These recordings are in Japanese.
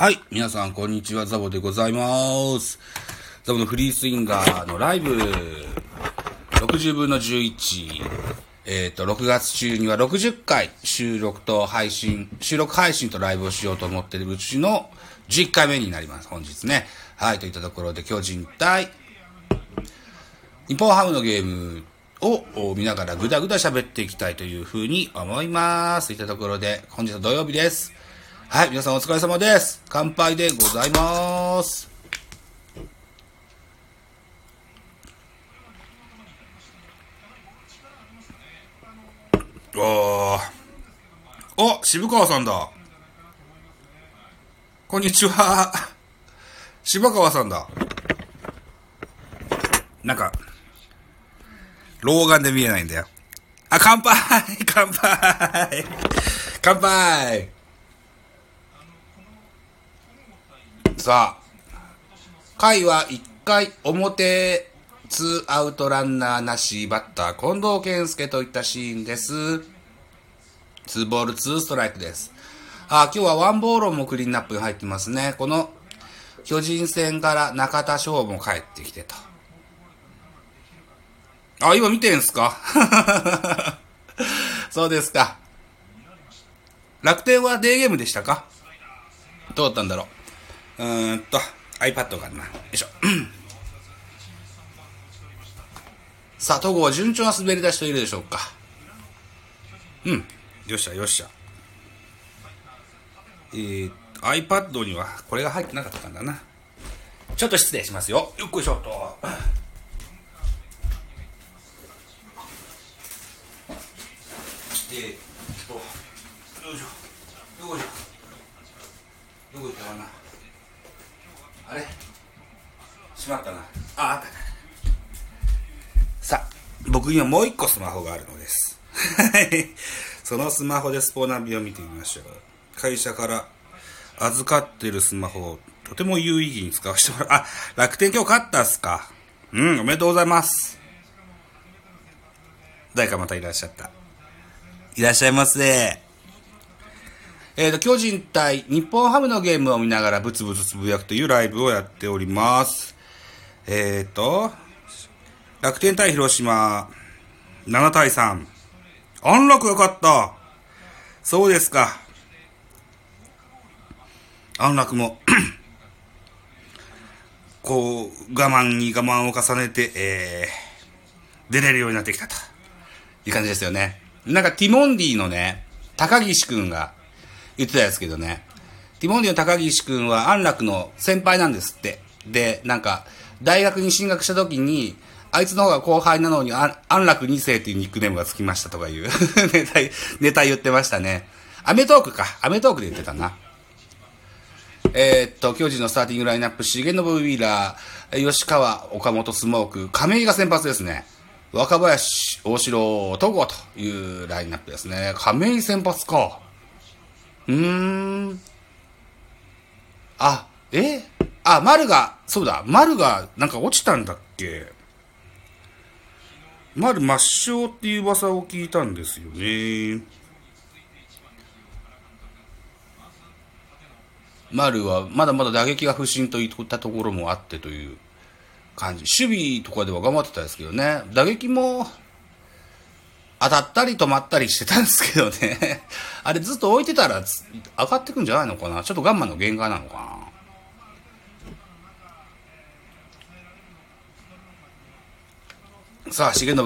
はい。皆さん、こんにちは。ザボでございます。ザボのフリースインガーのライブ、60分の11。えっ、と、6月中には60回収録と配信、収録配信とライブをしようと思ってるうちの11回目になります。本日ね。はい。といったところで、巨人対、日本ハムのゲームを見ながらぐだぐだ喋っていきたいというふうに思います。といったところで、本日は土曜日です。はい、皆さんお疲れ様です。乾杯でございます。おー。お、渋川さんだ。こんにちは。渋川さんだ。なんか、老眼で見えないんだよ。あ、乾杯乾杯乾杯さあ、回は1回表、ツーアウトランナーなし、バッター、近藤健介といったシーンです。2ボール2ストライクです。あ、今日はワンボールもクリーンナップに入ってますね。この、巨人戦から中田翔も帰ってきてと。あ、今見てんすか？そうですか。楽天はデーゲームでしたか？どうだったんだろう？うーんと、iPad かな。よいしょ。さあ、戸郷は順調な滑り出しといるでしょうか。うん。よっしゃ、よっしゃ。えー、iPad にはこれが入ってなかったんだな。ちょっと失礼しますよ。よっこいしょっと。え、っと、よいしょ。よいしょ。どこ行ったかな。あれ？しまったな。あ、あった。さあ、僕にはもう一個スマホがあるのです。そのスマホでスポナビを見てみましょう。会社から預かってるスマホをとても有意義に使わせてもらう。あ、楽天今日勝ったっすか？うん、おめでとうございます。誰かまたいらっしゃった。いらっしゃいませ。えーと、巨人対日本ハムのゲームを見ながらブツブツつぶやくというライブをやっております。えーと、楽天対広島、7対3。安楽よかった。そうですか。安楽も、こう、我慢に我慢を重ねて、えー、出れるようになってきたという感じですよね。なんかティモンディのね、高岸くんが言ってたやつけどね、ティモンディの高岸くんは安楽の先輩なんですって。で、なんか、大学に進学した時に、あいつの方が後輩なのに、安楽2世っていうニックネームがつきましたとかいう ネタ、ネタ言ってましたね。アメトークか。アメトークで言ってたな。えー、っと、巨人のスターティングラインナップ、重信ウィーラー、吉川、岡本、スモーク、亀井が先発ですね。若林、大城、戸郷というラインナップですね。亀井先発か。うーん。あ、え？あ、丸が、そうだ、丸が、なんか落ちたんだっけ？丸抹消っていう噂を聞いたんですよね。丸はまだまだ打撃が不振といったところもあってという感じ。守備とかでは頑張ってたんですけどね。打撃も当たったり止まったりしてたんですけどね。あれずっと置いてたら上がってくんじゃないのかな？ちょっと我慢の限界なのかな？さあ、重信。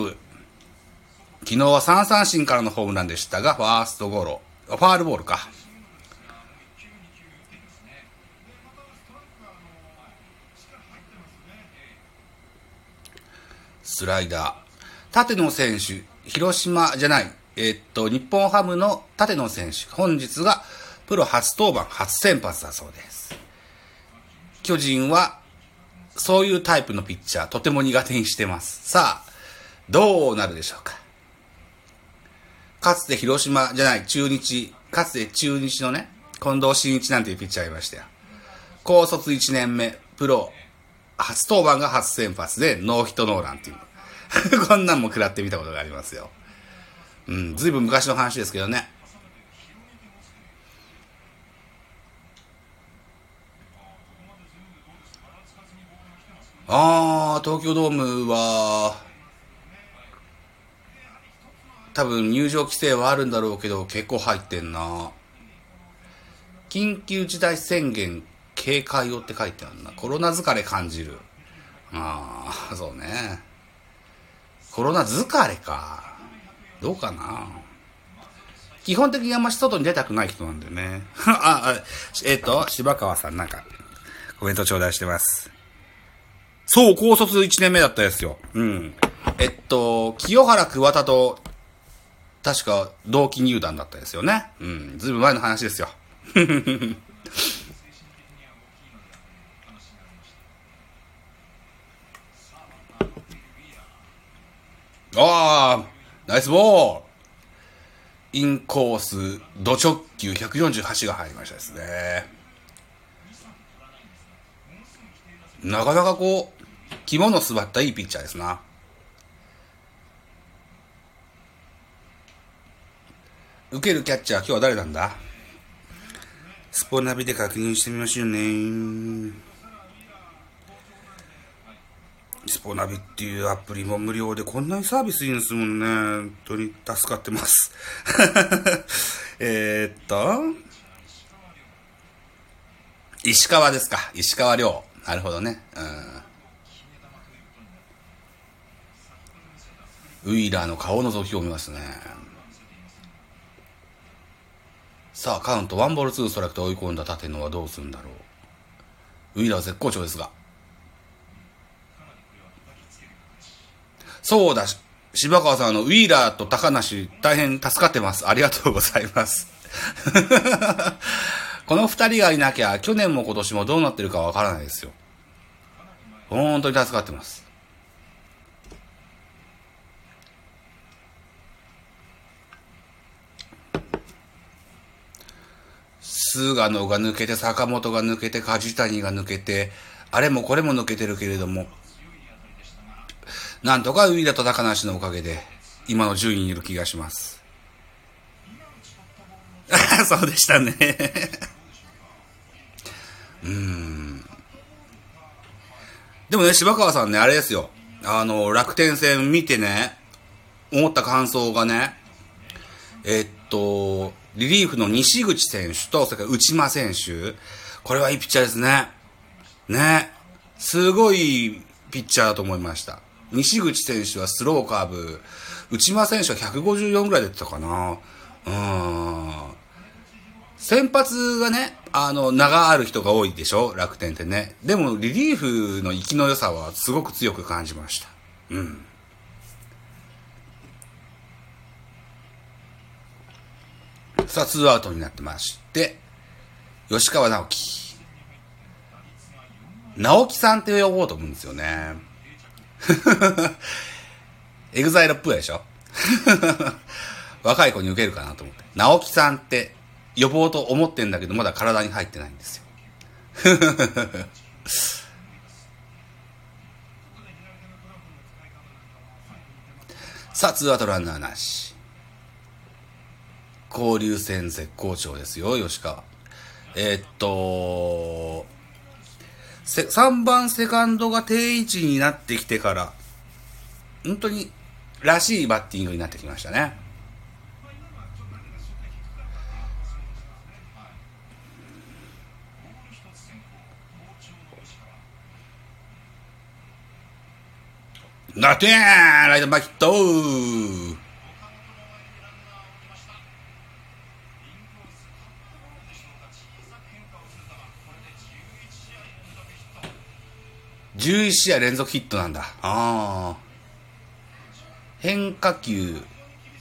昨日は3三振からのホームランでしたが、ファーストゴロ。ファールボールか。スライダー。縦の選手、広島じゃない、え、っと、日本ハムの縦の選手、本日がプロ初登板、初先発だそうです。巨人は、そういうタイプのピッチャー、とても苦手にしてます。さあ、どうなるでしょうか。かつて広島じゃない、中日、かつて中日のね、近藤真一なんていうピッチャーいましたよ。高卒1年目、プロ、初登板が初先発でノーヒットノーランっていう。こんなんも食らってみたことがありますよ。うん、ずいぶん昔の話ですけどね。ああ、東京ドームは、多分入場規制はあるんだろうけど、結構入ってんな。緊急事態宣言警戒をって書いてあるな。コロナ疲れ感じる。ああ、そうね。コロナ疲れか。どうかな。基本的にあんまし外に出たくない人なんだよね。あ、あえっ、ー、と、柴川さんなんか、コメント頂戴してます。そう、高卒1年目だったですよ。うん。えっと、清原桑田と、確か同期入団だったですよね。うん。ずいぶん前の話ですよ。ああ、ナイスボールインコース、ド直球148が入りましたですね。なかなかこう、肝の据わったいいピッチャーですな。受けるキャッチャー、今日は誰なんだ？スポナビで確認してみましょうね。スポナビっていうアプリも無料でこんなにサービスいいんですもんね。本当に助かってます。えっと、石川ですか。石川亮。なるほどね。うん。ウィーラーの顔のぞきを見ますね。さあ、カウント、ワンボールツーストライクと追い込んだ立野はどうするんだろう。ウィーラー絶好調ですが。そうだ、柴川さん、あの、ウィーラーと高梨、大変助かってます。ありがとうございます。この二人がいなきゃ、去年も今年もどうなってるかわからないですよ。本当に助かってます。菅野が抜けて、坂本が抜けて、梶谷が抜けて、あれもこれも抜けてるけれども、なんとかウィーラと高梨のおかげで、今の順位にいる気がします。そうでしたね うん。でもね、柴川さんね、あれですよ。あの、楽天戦見てね、思った感想がね、えっと、リリーフの西口選手と、それから内間選手。これはいいピッチャーですね。ね。すごいピッチャーだと思いました。西口選手はスローカーブ、内間選手は154ぐらい出てたかな。うん。先発がね、あの、名がある人が多いでしょ？楽天ってね。でも、リリーフの生きの良さはすごく強く感じました。うん。さあ、ツーアウトになってまして、吉川尚輝。尚輝さんって呼ぼうと思うんですよね。エグザイルっぽいでしょ？若い子に受けるかなと思って。尚輝さんって呼ぼうと思ってんだけど、まだ体に入ってないんですよ。さあ、ツーアウトランナーなし。交流戦絶好調ですよ、吉川。えー、っと、3番セカンドが定位置になってきてから、本当にらしいバッティングになってきましたね。なってーライトバキット11試合連続ヒットなんだ。ああ。変化球、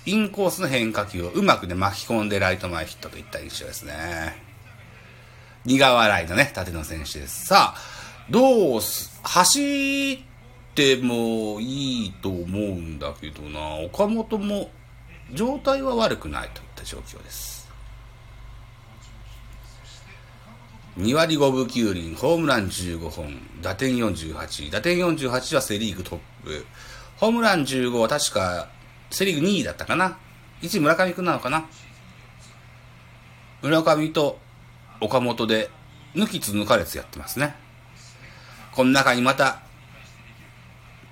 インコースの変化球をうまくね、巻き込んでライト前ヒットといった印象ですね。苦笑いのね、縦の選手です。さあ、どうす、走ってもいいと思うんだけどな、岡本も状態は悪くないといった状況です。2割5分9厘、ホームラン15本、打点48、打点48はセリーグトップ、ホームラン15は確かセリーグ2位だったかな？1位村上くんなのかな？村上と岡本で抜きつ抜かれつやってますね。この中にまた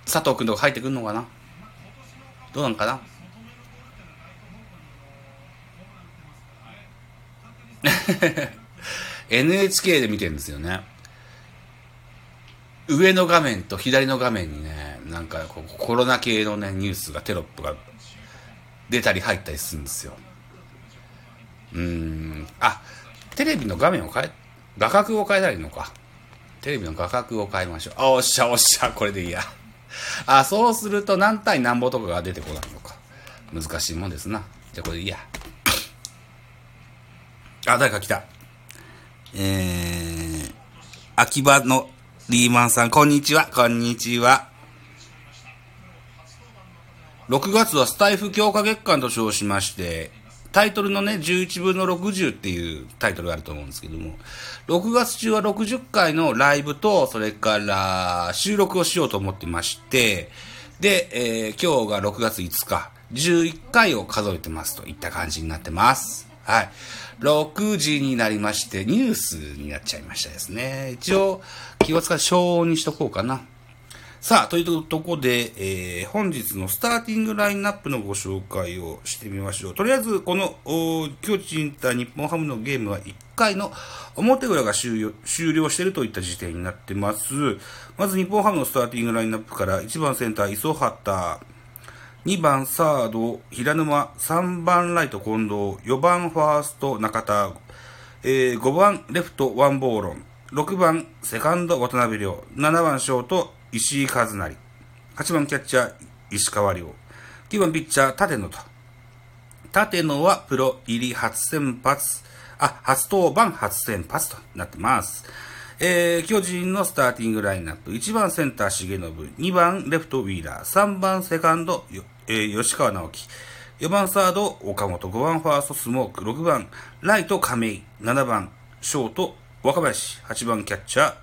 佐藤くんとか入ってくんのかな？どうなんかな？NHK で見てるんですよね。上の画面と左の画面にね、なんかこうコロナ系のね、ニュースがテロップが出たり入ったりするんですよ。うーん。あ、テレビの画面を変え、画角を変えたらいいのか。テレビの画角を変えましょう。あ、おっしゃおっしゃ、これでいいや。あ、そうすると何対何歩とかが出てこないのか。難しいもんですな。じゃあこれでいいや。あ、誰か来た。えー、秋葉のリーマンさん、こんにちは、こんにちは。6月はスタイフ強化月間と称しまして、タイトルのね、11分の60っていうタイトルがあると思うんですけども、6月中は60回のライブと、それから収録をしようと思ってまして、で、えー今日が6月5日、11回を数えてますといった感じになってます。はい。6時になりまして、ニュースになっちゃいましたですね。一応、気を使って消音にしとこうかな。さあ、というとこで、えー本日のスターティングラインナップのご紹介をしてみましょう。とりあえず、この、お巨人対日本ハムのゲームは1回の表裏が終了終了しているといった時点になってます。まず日本ハムのスターティングラインナップから1番センター、磯畑、2番サード、平沼、3番ライト、近藤、4番ファースト、中田、えー5番レフト、ワンボーロン、6番セカンド、渡辺亮、7番ショート、石井和成、8番キャッチャー、石川亮、9番ピッチャー、立野と。立野はプロ入り初先発、あ、初登板初先発となってます。えー、巨人のスターティングラインナップ。1番センター、重信。2番レフト、ウィーラー。3番セカンド、えー吉川直樹。4番サード、岡本。5番ファースト、スモーク。6番、ライト、亀井。7番、ショート、若林。8番、キャッチャー、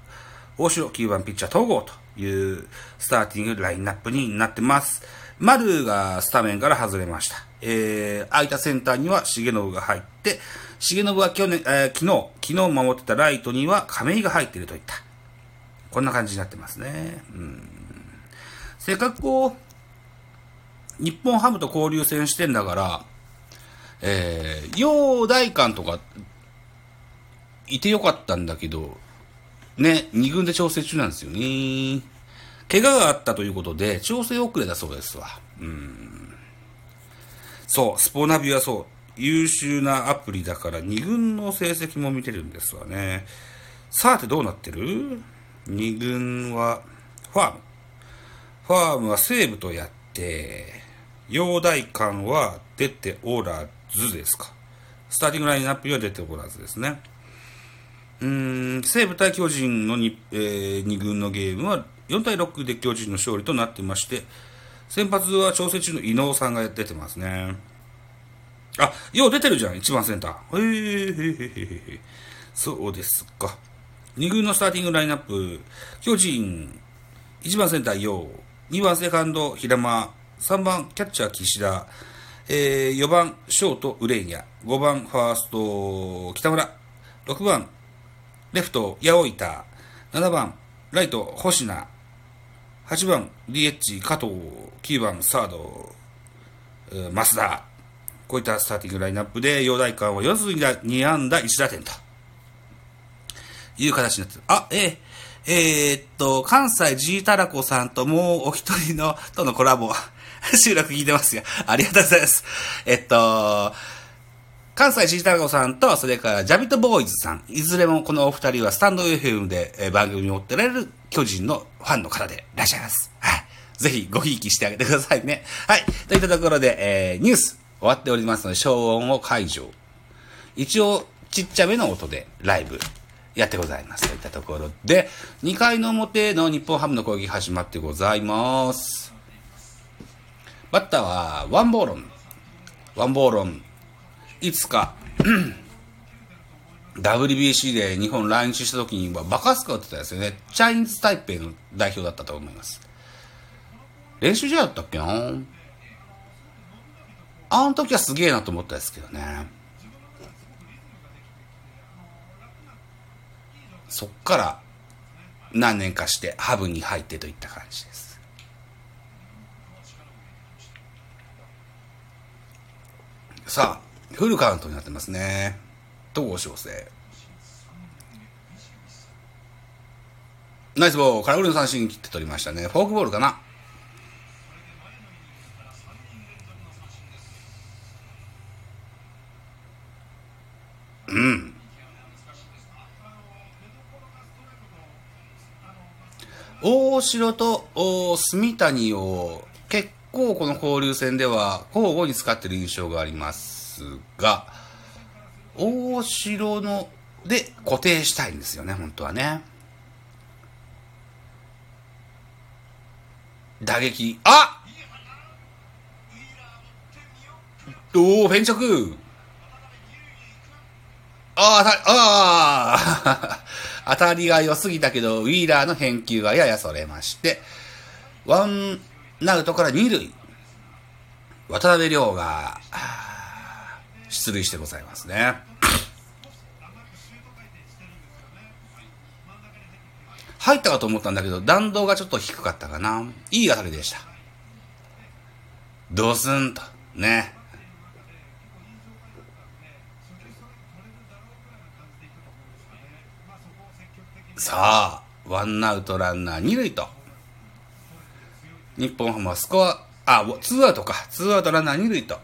大城。9番、ピッチャー、東郷というスターティングラインナップになってます。丸がスタメンから外れました。えー、空いたセンターには重信が入って、重信は去年、えー昨日、昨日守ってたライトには亀井が入っているといった。こんな感じになってますね。うん。せっかくこう、日本ハムと交流戦してんだから、えー、陽大館とか、いてよかったんだけど、ね、二軍で調整中なんですよね。怪我があったということで、調整遅れだそうですわ。うん。そう、スポナビはそう、優秀なアプリだから二軍の成績も見てるんですわね。さてどうなってる？二軍は、ファーム。ファームは西武とやって、陽大館は出ておらずですか。スターティングラインナップには出ておらずですね。うーん、西武対巨人の 2,、えー、二軍のゲームは4対6で巨人の勝利となってまして、先発は調整中の伊能さんが出てますね。あ、よう出てるじゃん、1番センター。へえ、へえ、へえ、へえ。そうですか。二軍のスターティングラインナップ、巨人、1番センター、よう、2番セカンド、平間、3番キャッチャー、岸田、えー、4番ショート、ウレイヤ、5番ファースト、北村、6番レフト、八百板、7番ライト、星名、8番 DH、加藤、9番サード、増田、こういったスターティングラインナップで、陽大館は4つ2安打1打点という形になってる。あ、えーえーっと、関西 G タラコさんともうお一人の、とのコラボ、収録聞いてますよ。ありがとうございます。えっと、関西 G タラコさんと、それからジャビットボーイズさん、いずれもこのお二人はスタンド FM でえー番組を追ってられる巨人のファンの方でいらっしゃいます。はい。ぜひごひいきしてあげてくださいね。はい。といったところで、えーニュース終わっておりますので、消音を解除。一応、ちっちゃめの音でライブやってございます。といったところで、2回の表の日本ハムの攻撃始まってございます。バッターはワンボーロン。ワンボーロン。いつか、WBC で日本来日した時にはバカスカ打ってたんですよね。チャイニーズタイペイの代表だったと思います。練習試合だったっけな？あの時はすげえなと思ったですけどね。そっから何年かしてハブに入ってといった感じです。さあ、フルカウントになってますね。戸郷翔征。ナイスボール、空振りの三振切って取りましたね。フォークボールかな。うん。大城と住谷を結構この交流戦では交互に使ってる印象がありますが、大城ので固定したいんですよね、本当はね。打撃、あおお、フェンチョクああ、ああ、当たりが良すぎたけど、ウィーラーの返球がややそれまして、ワンナウトから二塁、渡辺亮が、出塁してございますね。入ったかと思ったんだけど、弾道がちょっと低かったかな。いい当たりでした。ドスンと、ね。さあ、ワンアウトランナー二塁と。日本ハムはスコア、あ、ツーアウトか。ツーアウトランナー二塁と。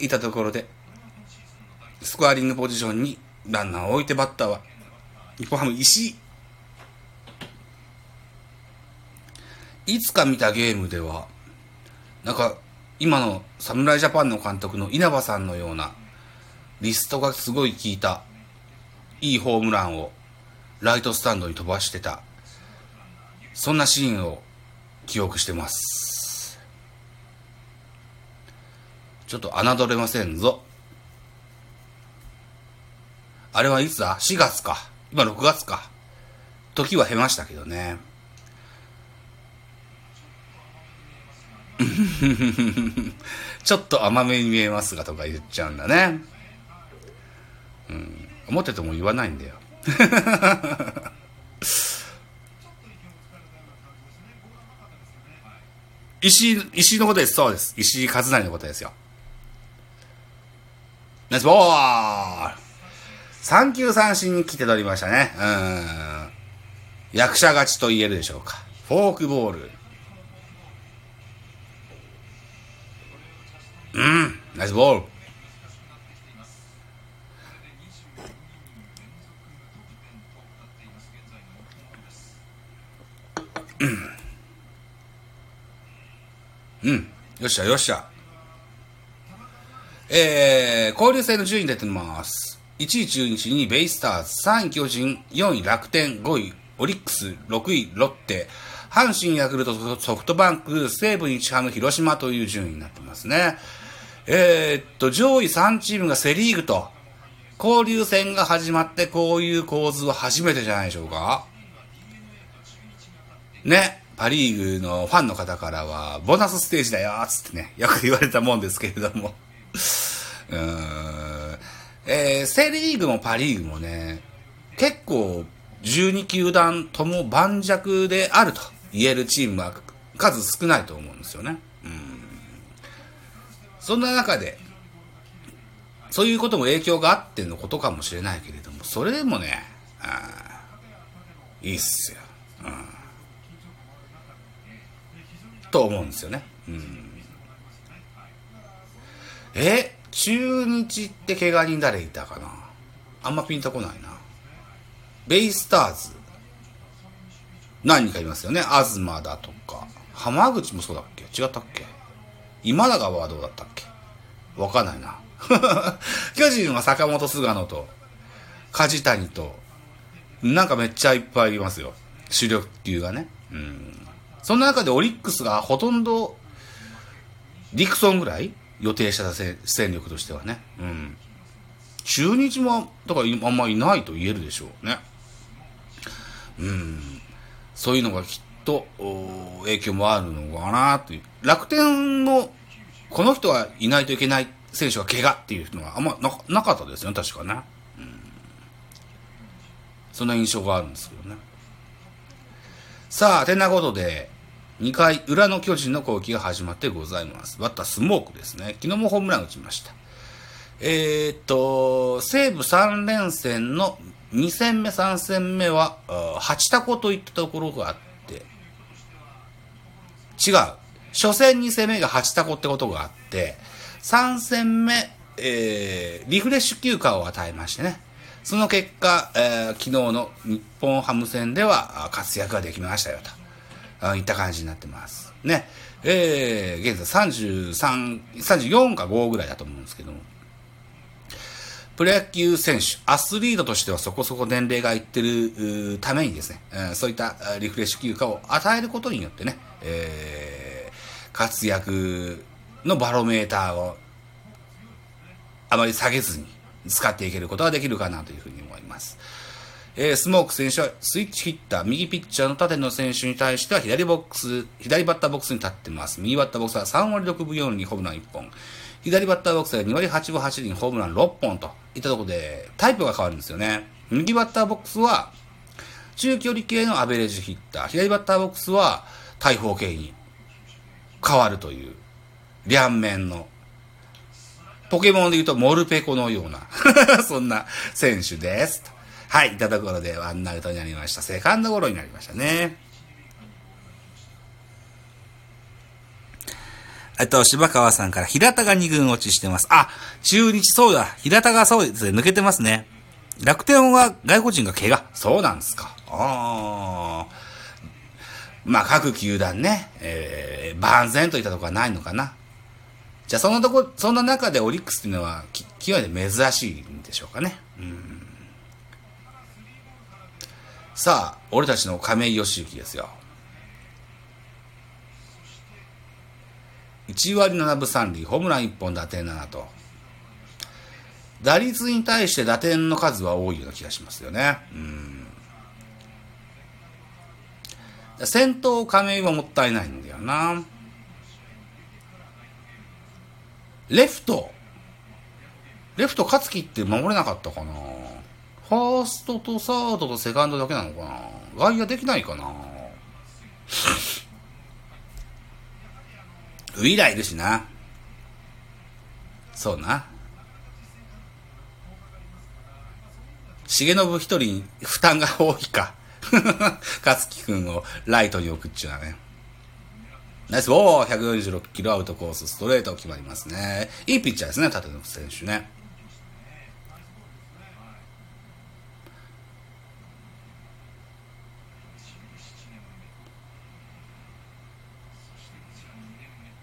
いたところで、スコアリングポジションにランナーを置いてバッターは、日本ハム石井。いつか見たゲームでは、なんか、今の侍ジャパンの監督の稲葉さんのような、リストがすごい効いた、いいホームランをライトスタンドに飛ばしてたそんなシーンを記憶してますちょっと侮れませんぞあれはいつだ ?4 月か今6月か時は経ましたけどね ちょっと甘めに見えますがとか言っちゃうんだね。うん。思ってても言わないんだよ。石井、石井のことです。そうです。石井和成のことですよ。ナイスボール三球三振に来て取りましたね。うん。役者勝ちと言えるでしょうか。フォークボール。うん。ナイスボール。うん。よっしゃ、よっしゃ。えー、交流戦の順位出てます。1位中日、2位ベイスターズ、3位巨人、4位楽天、5位オリックス、6位ロッテ、阪神、ヤクルト、ソフトバンク、西武、日ハム、広島という順位になってますね。えー、っと、上位3チームがセリーグと、交流戦が始まってこういう構図は初めてじゃないでしょうか。ね、パリーグのファンの方からは、ボーナスステージだよつってね、よく言われたもんですけれども。うーん。えー、セリーグもパリーグもね、結構、12球団とも盤石であると言えるチームは数少ないと思うんですよね。うん。そんな中で、そういうことも影響があってのことかもしれないけれども、それでもね、あいいっすよ。うんと思うんですよね。うん。え中日って怪我人誰いたかな？あんまピンとこないな。ベイスターズ。何人かいますよね。東だとか。浜口もそうだっけ？違ったっけ？今永はどうだったっけ？わかんないな。巨人は坂本菅野と、梶谷と、なんかめっちゃいっぱいいますよ。主力級がね。うん。その中でオリックスがほとんど、ディクソンぐらい予定した戦力としてはね。うん。中日も、だからあんまいないと言えるでしょうね。うん。そういうのがきっと、影響もあるのかなという。楽天も、この人はいないといけない選手が怪我っていうのはあんまななかったですよね、確かね。うん。そんな印象があるんですけどね。さあ、てなことで、2回裏の巨人の攻撃が始まってございます。バッタースモークですね。昨日もホームラン打ちました。えー、っと、西武3連戦の2戦目、3戦目は、8タコといったところがあって、違う。初戦2戦目が8タコってことがあって、3戦目、えー、リフレッシュ休暇を与えましてね。その結果、えー、昨日の日本ハム戦では活躍ができましたよと。いった感じになってます。ね。えー、現在33、34か5ぐらいだと思うんですけども。プロ野球選手、アスリートとしてはそこそこ年齢がいってるためにですね、えー、そういったリフレッシュ休暇を与えることによってね、えー、活躍のバロメーターをあまり下げずに使っていけることができるかなというふうに思います。えー、スモーク選手はスイッチヒッター、右ピッチャーの縦の選手に対しては左ボックス、左バッターボックスに立ってます。右バッターボックスは3割6分4厘ホームラン1本。左バッターボックスは2割8分8厘ホームラン6本といったところでタイプが変わるんですよね。右バッターボックスは中距離系のアベレージヒッター、左バッターボックスは大砲系に変わるという両面のポケモンで言うとモルペコのような そんな選手です。はい、いたところでワンナウトになりました。セカンドゴロになりましたね。えっと、柴川さんから平田が2軍落ちしてます。あ、中日そうだ。平田がそうですね。抜けてますね。楽天は外国人が怪我。そうなんですか。ああ。まあ、各球団ね、えー、万全といったところはないのかな。じゃあ、そのとこ、そんな中でオリックスっていうのは、極めて珍しいんでしょうかね。うん。さあ、俺たちの亀井義行ですよ。1割7分3厘、ホームラン1本、打点7と。打率に対して打点の数は多いような気がしますよね。うん。先頭亀井はもったいないんだよな。レフト。レフト勝木って守れなかったかなファーストとサードとセカンドだけなのかな外野できないかなウィラいるしな。そうな。重信一人負担が多いか。勝木くんをライトに置くっちゅうのはね。ナイスおー !146 キロアウトコース、ストレート決まりますね。いいピッチャーですね、立野選手ね。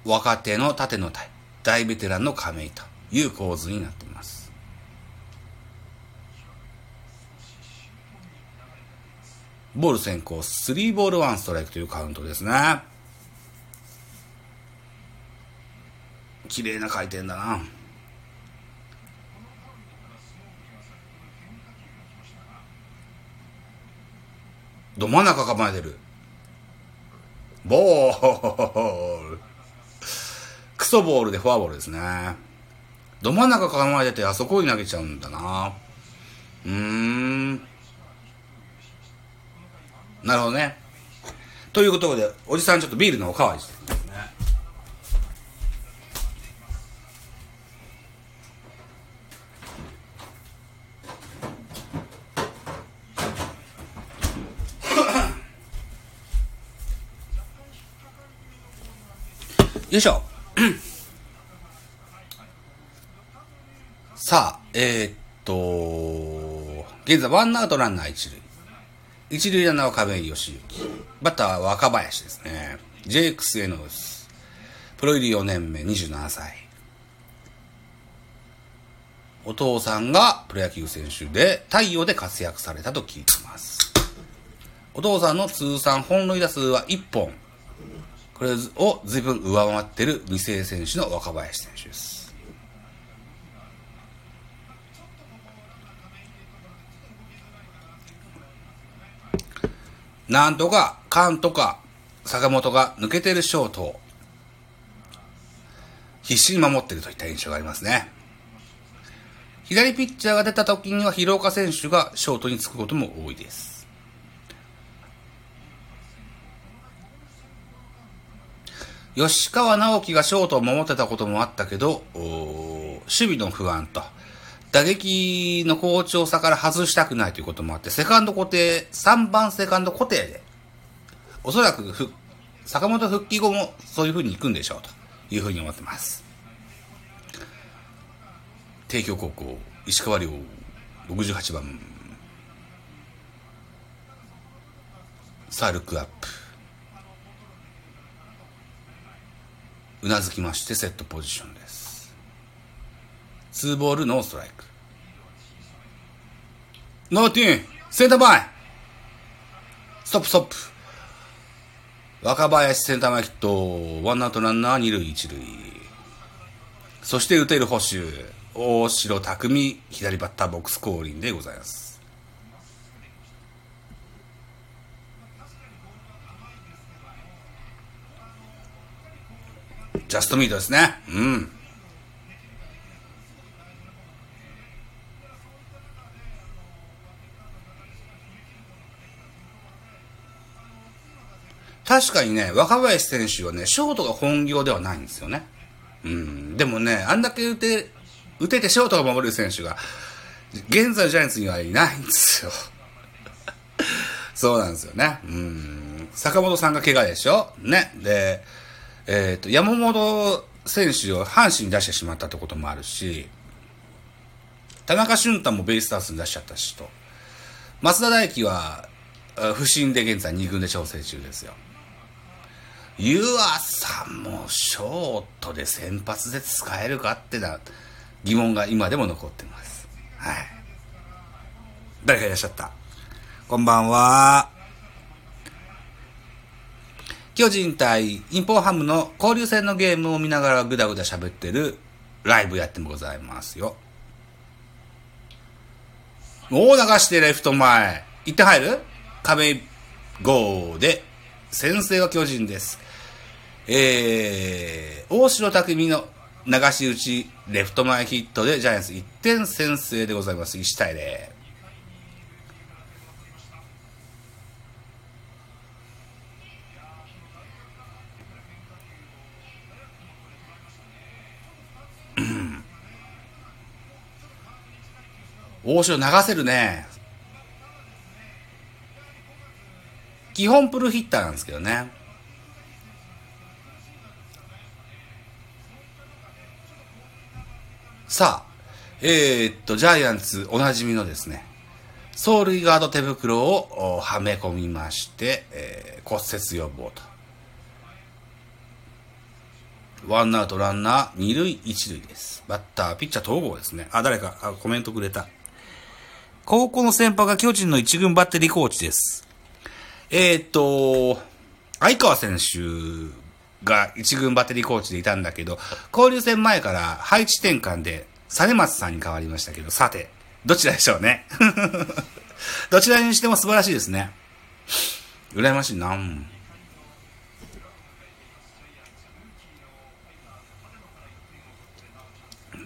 若手の縦の体、大ベテランの亀井という構図になっています。ボール先行、3ボール1ストライクというカウントですね。綺麗な回転だな。ど真ん中構えてる。ボール。クソボールでフォアボールですね。ど真ん中構えててあそこに投げちゃうんだな。うーん。なるほどね。ということで、おじさんちょっとビールのおかわりしてよいしょ。さあ、えー、っと、現在ワンアウトランナー一塁。一塁ランナーは亀井義行。バッターは若林ですね。JXA のです。プロ入り4年目、27歳。お父さんがプロ野球選手で、太陽で活躍されたと聞いてます。お父さんの通算本塁打数は1本。これを随分上回っている未成選手の若林選手です。なんとか、カンとか、坂本が抜けてるショートを必死に守っているといった印象がありますね。左ピッチャーが出た時には広岡選手がショートにつくことも多いです。吉川直樹がショートを守ってたこともあったけど、守備の不安と、打撃の好調さから外したくないということもあって、セカンド固定、3番セカンド固定で、おそらくふ、坂本復帰後もそういう風に行くんでしょうという風に思ってます。帝京高校、石川遼、68番。さあ、ルックアップ。うなずきましてセットポジションです。2ボールノーストライク。ノーティンセンターバイストップストップ若林センター前ヒット、ワンアウトランナー二塁一塁。そして打てる捕手、大城匠、左バッターボックス降臨でございます。ジャストミートですね。うん。確かにね、若林選手はね、ショートが本業ではないんですよね。うん。でもね、あんだけ打て、打ててショートが守る選手が、現在のジャイアンツにはいないんですよ。そうなんですよね。うん。坂本さんが怪我でしょね。で、えっ、ー、と、山本選手を阪神に出してしまったってこともあるし、田中俊太もベイスターズに出しちゃったしと。増田大輝は、不審で現在2軍で調整中ですよ。湯浅さんもショートで先発で使えるかってな疑問が今でも残ってます。はい。誰かいらっしゃった？こんばんは。巨人対インポーハムの交流戦のゲームを見ながらぐだぐだ喋ってるライブやってもございますよ。もう流してレフト前。行って入る？亀5で、先制は巨人です。えー、大城匠の流し打ち、レフト前ヒットでジャイアンツ1点先制でございます。1対0。大城流せるね。基本プルヒッターなんですけどね。さあ、えー、っと、ジャイアンツおなじみのですね、ソールガード手袋をはめ込みまして、えー、骨折予防と。ワンアウトランナー、二塁一塁です。バッター、ピッチャー統合ですね。あ、誰かあコメントくれた。高校の先輩が巨人の一軍バッテリーコーチです。えー、っと、相川選手が一軍バッテリーコーチでいたんだけど、交流戦前から配置転換で、実松さんに変わりましたけど、さて、どちらでしょうね？どちらにしても素晴らしいですね。羨ましいな。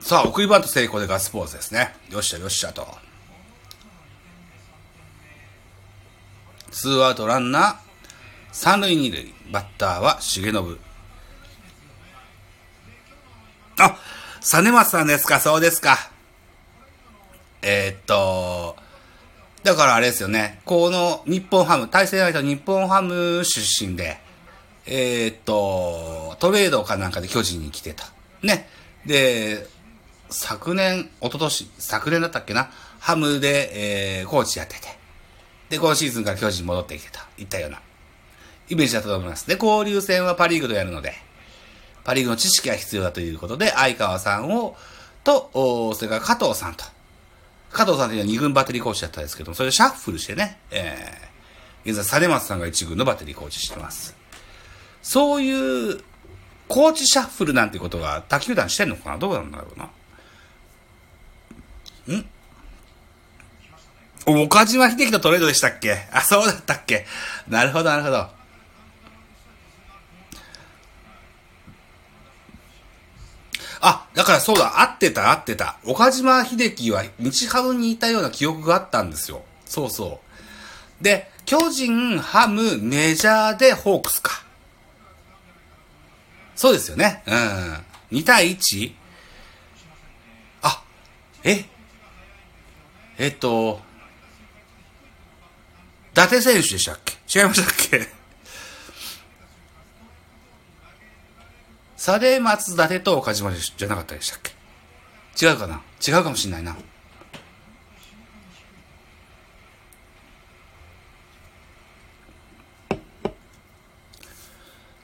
さあ、送りバント成功でガッツポーズですね。よっしゃよっしゃと。ツーアウトランナー、三塁二塁、バッターは重信。あ、実松さんですか、そうですか。えー、っと、だからあれですよね、この日本ハム、対戦相手の日本ハム出身で、えー、っと、トレードかなんかで巨人に来てた。ね。で、昨年、一昨年、昨年だったっけな、ハムで、えー、コーチやってて。で、今シーズンから巨人に戻ってきてといったようなイメージだったと思います。で、交流戦はパリーグとやるので、パリーグの知識が必要だということで、相川さんを、と、それから加藤さんと。加藤さんというのは2軍バッテリーコーチだったんですけども、それでシャッフルしてね、えー、現在、実松さんが1軍のバッテリーコーチしてます。そういう、コーチシャッフルなんてことが他球団してんのかなどうなんだろうな。ん岡島秀樹とトレードでしたっけ？あ、そうだったっけ？なるほど、なるほど。あ、だからそうだ、合ってた、合ってた。岡島秀樹は日ハムにいたような記憶があったんですよ。そうそう。で、巨人、ハム、メジャーでホークスか。そうですよね。うん。2対 1? あえ？えっと、伊達選手でしたっけ？違いましたっけ？サデ松伊達と岡島じゃなかったでしたっけ？違うかな？違うかもしんないな。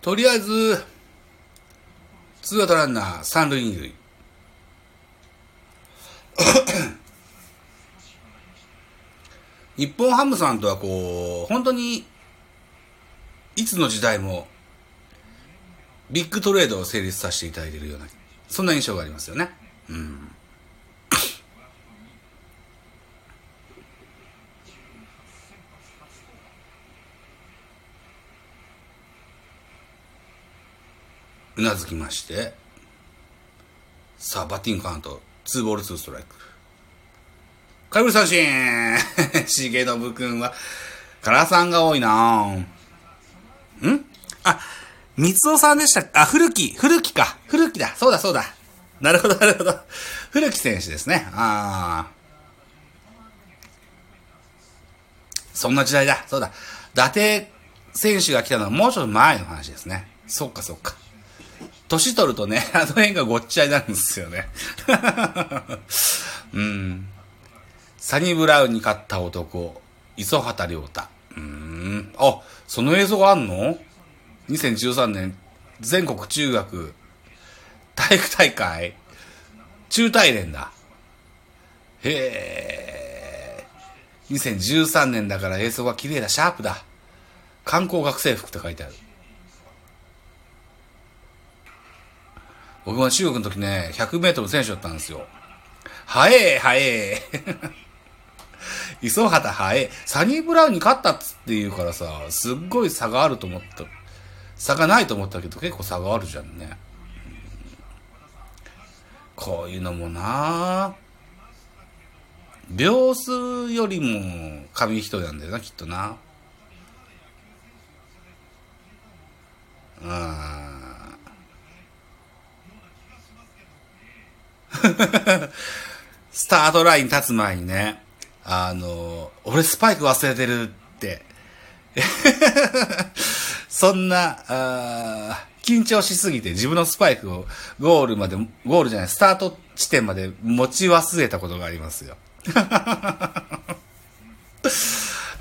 とりあえず、ツーアウトランナー、三塁二塁。日本ハムさんとはこう、本当に、いつの時代も、ビッグトレードを成立させていただいているような、そんな印象がありますよね。うん。うなずきまして、さあ、バッティングカウント、2ボール2ストライク。空振り三振 重信くんは、カさんが多いなん？あ、三尾さんでしたあ、古木、古木か。古木だ。そうだそうだ。なるほど、なるほど。古木選手ですね。ああ。そんな時代だ。そうだ。伊達選手が来たのはもうちょっと前の話ですね。そっかそっか。年取るとね、あの辺がごっちゃになるんですよね。うん。サニ・ブラウンに勝った男、磯畑亮太。うん。あ、その映像があんの ?2013 年、全国中学体育大会中大連だ。へえ。2013年だから映像が綺麗だ、シャープだ。観光学生服って書いてある。僕は中国の時ね、100メートル選手だったんですよ。はえはえ磯畑はえサニーブラウンに勝ったっつって言うからさ、すっごい差があると思った。差がないと思ったけど結構差があるじゃんね。こういうのもな秒数よりも紙一重なんだよな、きっとな。うん。スタートライン立つ前にね、あの、俺スパイク忘れてるって、そんな、あ緊張しすぎて自分のスパイクをゴールまで、ゴールじゃない、スタート地点まで持ち忘れたことがありますよ。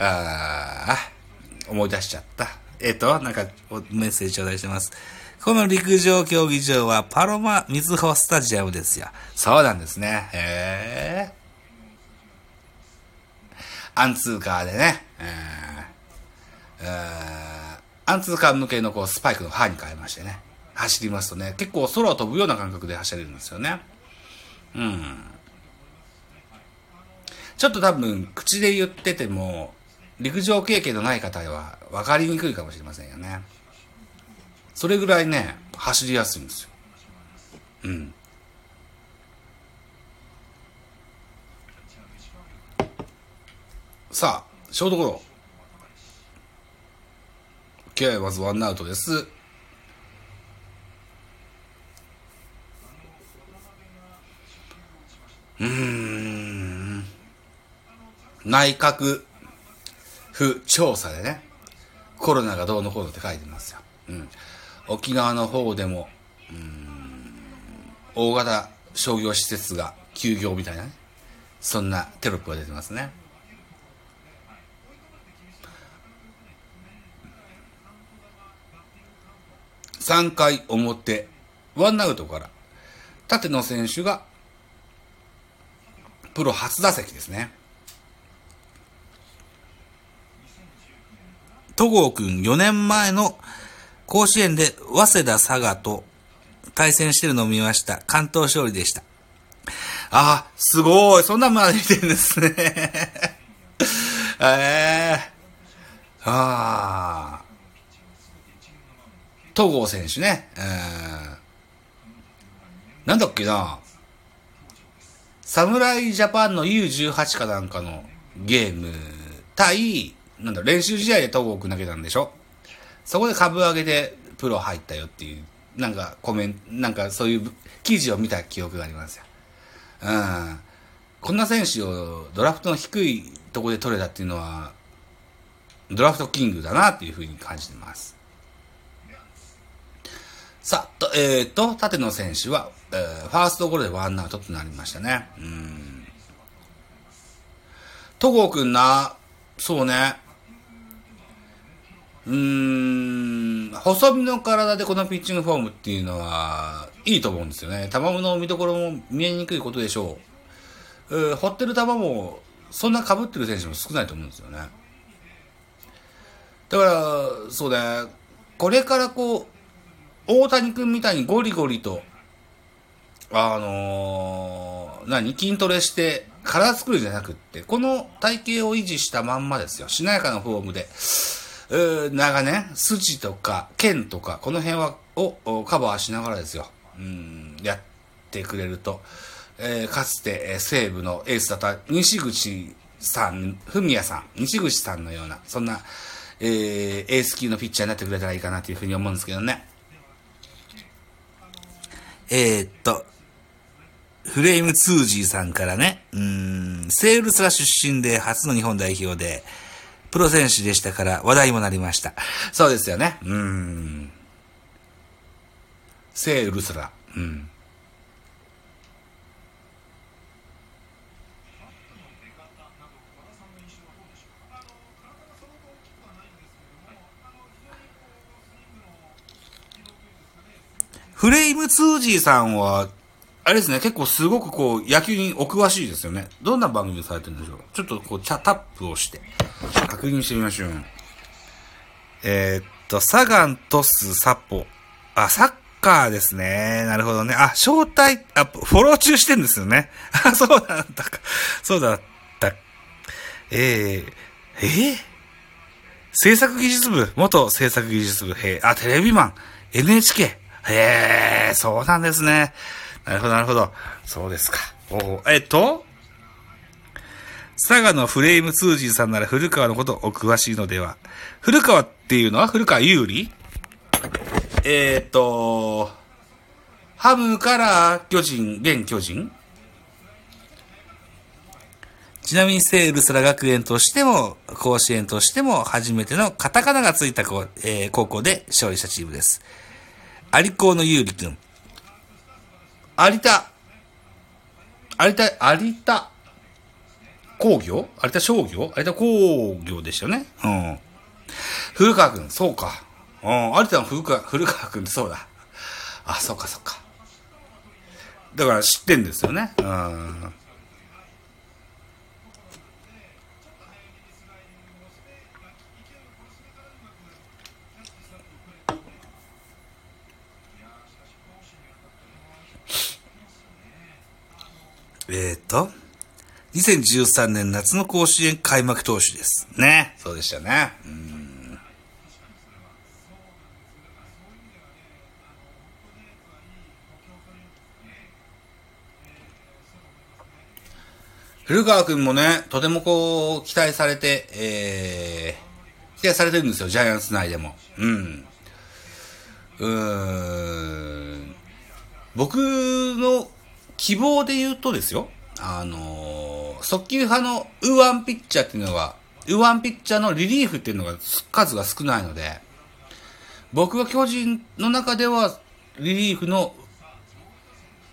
あ思い出しちゃった。えっ、ー、と、なんかメッセージ頂戴してます。この陸上競技場はパロマ水穂スタジアムですよ。そうなんですね。へえ。アンツーカーでね、えー、えー、アンツーカー向けのこうスパイクの刃に変えましてね、走りますとね、結構空を飛ぶような感覚で走れるんですよね。うん。ちょっと多分、口で言ってても、陸上経験のない方は分かりにくいかもしれませんよね。それぐらいね、走りやすいんですよ。うん。さあ、ショートゴロ。OK、まずワンアウトです。うん。内閣府調査でね、コロナがどうのこうのって書いてますよ。うん。沖縄の方でも、うん、大型商業施設が休業みたいなね、そんなテロップが出てますね。3回表、ワンアウトから、縦の選手が、プロ初打席ですね。戸郷くん4年前の甲子園で早稲田佐賀と対戦してるのを見ました。関東勝利でした。あ、すごい。そんなまで見てるんですね。え えー、ああ。戸郷選手ね。えー、なんだっけな。侍ジャパンの U18 かなんかのゲーム対、なんだ、練習試合で戸郷くん投げたんでしょそこで株上げでプロ入ったよっていう、なんかコメント、なんかそういう記事を見た記憶がありますよ。うん。こんな選手をドラフトの低いところで取れたっていうのは、ドラフトキングだなっていうふうに感じてます。さあ、と、えっ、ー、と、縦の選手は、えー、ファーストゴロでワンアウトとなりましたね。うん。戸郷くんな、そうね。うーん、細身の体でこのピッチングフォームっていうのは、いいと思うんですよね。球の見どころも見えにくいことでしょう。えー、掘ってる球も、そんな被ってる選手も少ないと思うんですよね。だから、そうだ、これからこう、大谷君みたいにゴリゴリと、あのー、何、筋トレして、体作るじゃなくって、この体型を維持したまんまですよ。しなやかなフォームで、う長年、筋とか剣とか、この辺は、をカバーしながらですよ。うん、やってくれると、えー、かつて、えー、西武のエースだった西口さん、文也さん、西口さんのような、そんな、えー、エース級のピッチャーになってくれたらいいかなというふうに思うんですけどね。えー、っと、フレームツージーさんからね、うん、セールスラ出身で初の日本代表で、プロ選手でしたから話題もなりました。そうですよね。うん。セールスラ。うん。フレイムツージーさんは、あれですね、結構すごくこう、野球にお詳しいですよね。どんな番組されてるんでしょう？ちょっとこう、チャタップをして、確認してみましょう。えー、っと、サガン、トス、サポ。あ、サッカーですね。なるほどね。あ、招待、あ、フォロー中してんですよね。あ、そうなんだか。そうだった。えー、えー、制作技術部、元制作技術部、へあ、テレビマン、NHK。へえ、そうなんですね。なるほど、なるほど。そうですか。おえっと、佐賀のフレーム通じさんなら古川のことお詳しいのでは。古川っていうのは古川有利？えー、っと、ハムから巨人、現巨人ちなみにセールスラ学園としても、甲子園としても初めてのカタカナがついた、えー、高校で勝利したチームです。有高のゆうりくん。有田、有田、有田工業？有田商業？有田工業でしたよね。うん。古川くん、そうか。うん、有田の古川、古川くんそうだ。あ、そうかそうか。だから知ってんですよね。うん。えっ、ー、と、2013年夏の甲子園開幕投手です。ね。そうでしたね。うん古川くんもね、とてもこう、期待されて、えー、期待されてるんですよ、ジャイアンツ内でも。うん。うーん。僕の希望で言うとですよ、あのー、速球派のウーワンピッチャーっていうのは、ウーワンピッチャーのリリーフっていうのが数が少ないので、僕は巨人の中ではリリーフの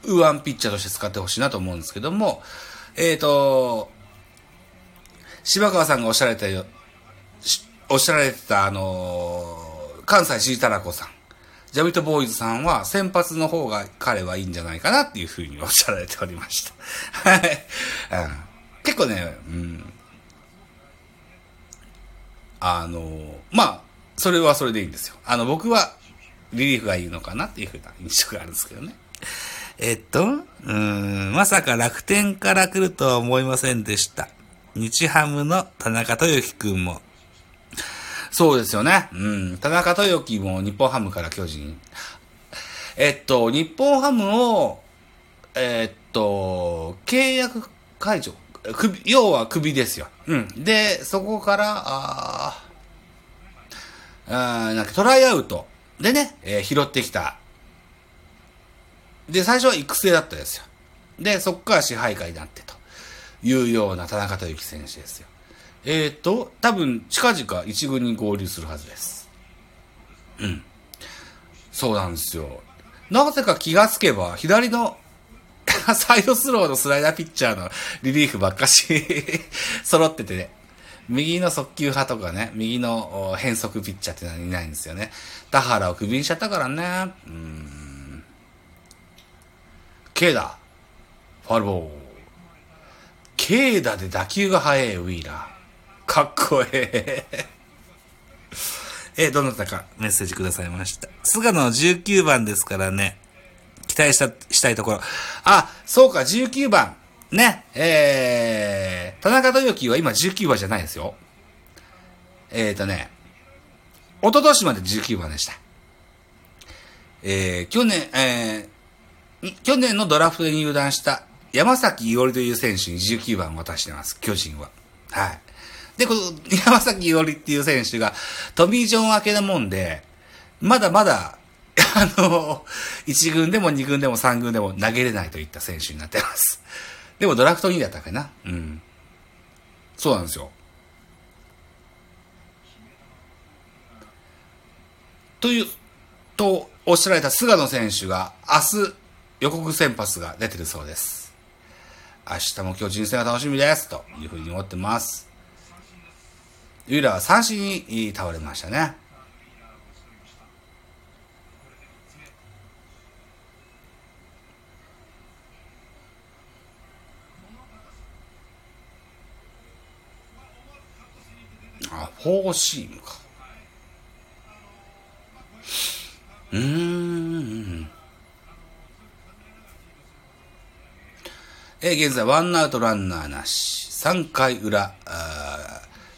ウーワンピッチャーとして使ってほしいなと思うんですけども、えっ、ー、と、柴川さんがおっしゃられたよ、おっしゃられてた、あのー、関西シータラコさん。ジャビットボーイズさんは先発の方が彼はいいんじゃないかなっていうふうにおっしゃられておりました。はい。結構ね、うん。あの、まあ、それはそれでいいんですよ。あの、僕はリリーフがいいのかなっていうふうな印象があるんですけどね。えっと、うーん、まさか楽天から来るとは思いませんでした。日ハムの田中豊樹くんもそうですよね。うん。田中豊樹も日本ハムから巨人。えっと、日本ハムを、えっと、契約解除。首、要は首ですよ。うん。で、そこから、ああなんかトライアウトでね、えー、拾ってきた。で、最初は育成だったですよ。で、そこから支配下になってと。いうような田中豊樹選手ですよ。えっ、ー、と、多分、近々一軍に合流するはずです。うん。そうなんですよ。なぜか気がつけば、左の サイドスローのスライダーピッチャーのリリーフばっかし 揃っててね。右の速球派とかね、右の変則ピッチャーってのはいないんですよね。田原をクビにしちゃったからね。うん。K だ。ファルボー。K だで打球が速いウィーラー。かっこええ。えどなたかメッセージくださいました。菅野19番ですからね。期待した、したいところ。あ、そうか、19番。ね、えー、田中豊樹は今19番じゃないですよ。えーとね、一昨年まで19番でした。えー、去年、えー、去年のドラフトで入団した山崎伊織という選手に19番を渡してます、巨人は。はい。で、この山崎伊織っていう選手がトミー・ジョン明けなもんで、まだまだあの、1軍でも2軍でも3軍でも投げれないといった選手になってます。でもドラフト2位だったかな。うん。そうなんですよ。という、とおっしゃられた菅野選手が明日予告先発が出てるそうです。明日も巨人戦が楽しみです。というふうに思ってます。ユーラは三振に倒れましたね。あ、フォーシームか。うん。え、現在、ワンアウトランナーなし。3回裏、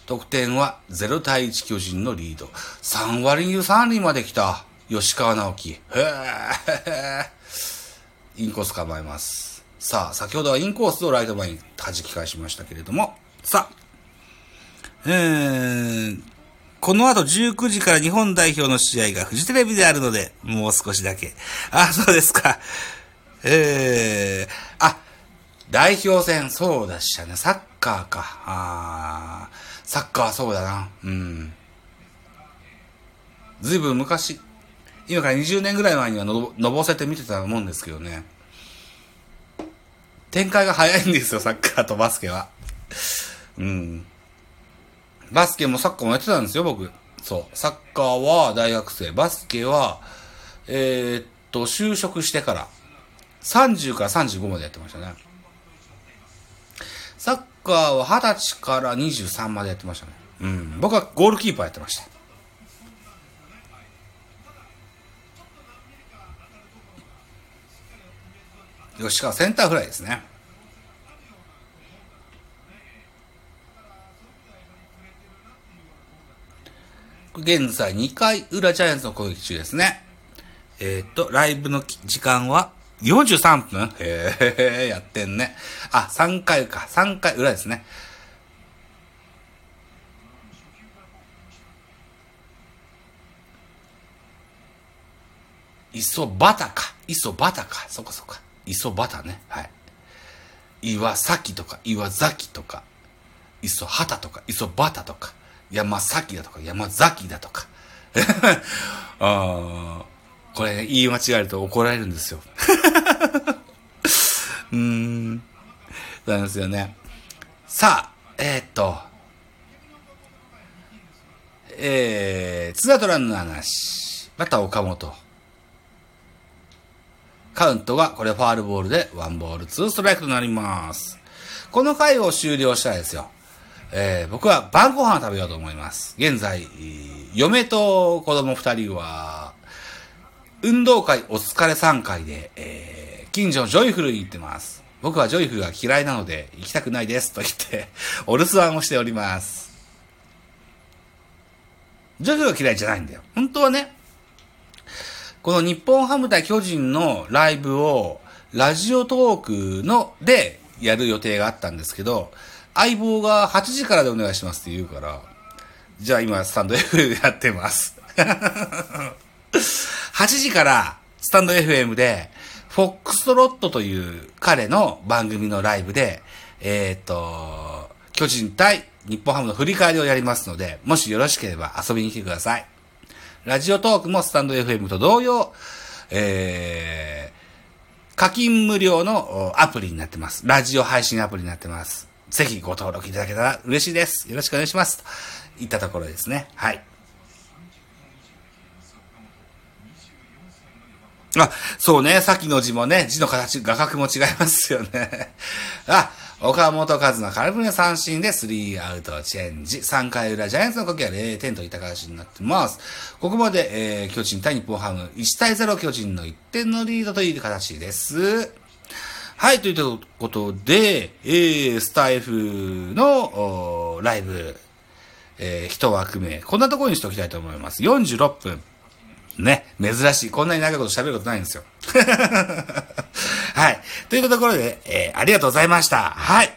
得点は0対1巨人のリード。3割に3厘まで来た。吉川直樹。へえ。インコース構えます。さあ、先ほどはインコースをライト前に弾き返しましたけれども。さあ、えー、この後19時から日本代表の試合がフジテレビであるので、もう少しだけ。あ、そうですか。えー、あ、代表戦、そうだしたね。サッカーか。あー、サッカーそうだな。うん。ずいぶん昔、今から20年ぐらい前にはののぼせて見てたと思うんですけどね。展開が早いんですよ、サッカーとバスケは。うん。バスケもサッカーもやってたんですよ、僕。そう。サッカーは大学生。バスケは、えー、っと、就職してから、30から35までやってましたね。カーは20歳から23までやってましたね。うん。僕はゴールキーパーやってました。吉川センターフライですね。現在2回裏ジャイアンツの攻撃中ですね。えー、っと、ライブの時間は43分？へえ、やってんね。あ、3回か。3回裏ですね。磯バタか。磯バタか。そこそこ。磯バタね。はい。岩崎とか、岩崎とか、磯畑とか、磯バタとか。山崎だとか山崎だとか。ああこれ、ね、言い間違えると怒られるんですよ。うーん。そうなんですよね。さあ、えー、っと、えー、ツーアトランナーなし。また岡本。カウントが、これファールボールで、ワンボール、ツーストライクとなります。この回を終了したいですよ。えー、僕は晩ご飯を食べようと思います。現在、嫁と子供二人は、運動会お疲れさん会で、えー、近所のジョイフルに行ってます。僕はジョイフルが嫌いなので行きたくないですと言って、お留守番をしております。ジョイフルが嫌いじゃないんだよ。本当はね、この日本ハム対巨人のライブをラジオトークのでやる予定があったんですけど、相棒が8時からでお願いしますって言うから、じゃあ今スタンド F やってます。8時からスタンド FM で、フォックストロットという彼の番組のライブで、えー、っと、巨人対日本ハムの振り返りをやりますので、もしよろしければ遊びに来てください。ラジオトークもスタンド FM と同様、えー、課金無料のアプリになってます。ラジオ配信アプリになってます。ぜひご登録いただけたら嬉しいです。よろしくお願いします。といったところですね。はい。あ、そうね。さっきの字もね、字の形、画角も違いますよね。あ、岡本和の空振りの三振で3アウトチェンジ。3回裏、ジャイアンツの時は0点といった形になってます。ここまで、えー、巨人対日本ハム、1対0巨人の1点のリードという形です。はい、ということで、えー、スタイフの、ライブ、えー、一枠目、こんなところにしておきたいと思います。46分。ね、珍しい。こんなに長いこと喋ることないんですよ。はい。といったところで、えー、ありがとうございました。はい。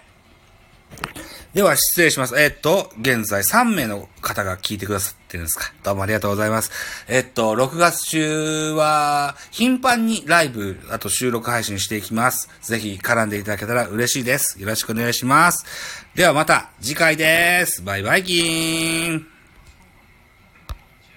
では、失礼します。えー、っと、現在3名の方が聞いてくださってるんですか？どうもありがとうございます。えー、っと、6月中は、頻繁にライブ、あと収録配信していきます。ぜひ絡んでいただけたら嬉しいです。よろしくお願いします。ではまた次回です。バイバイキーン。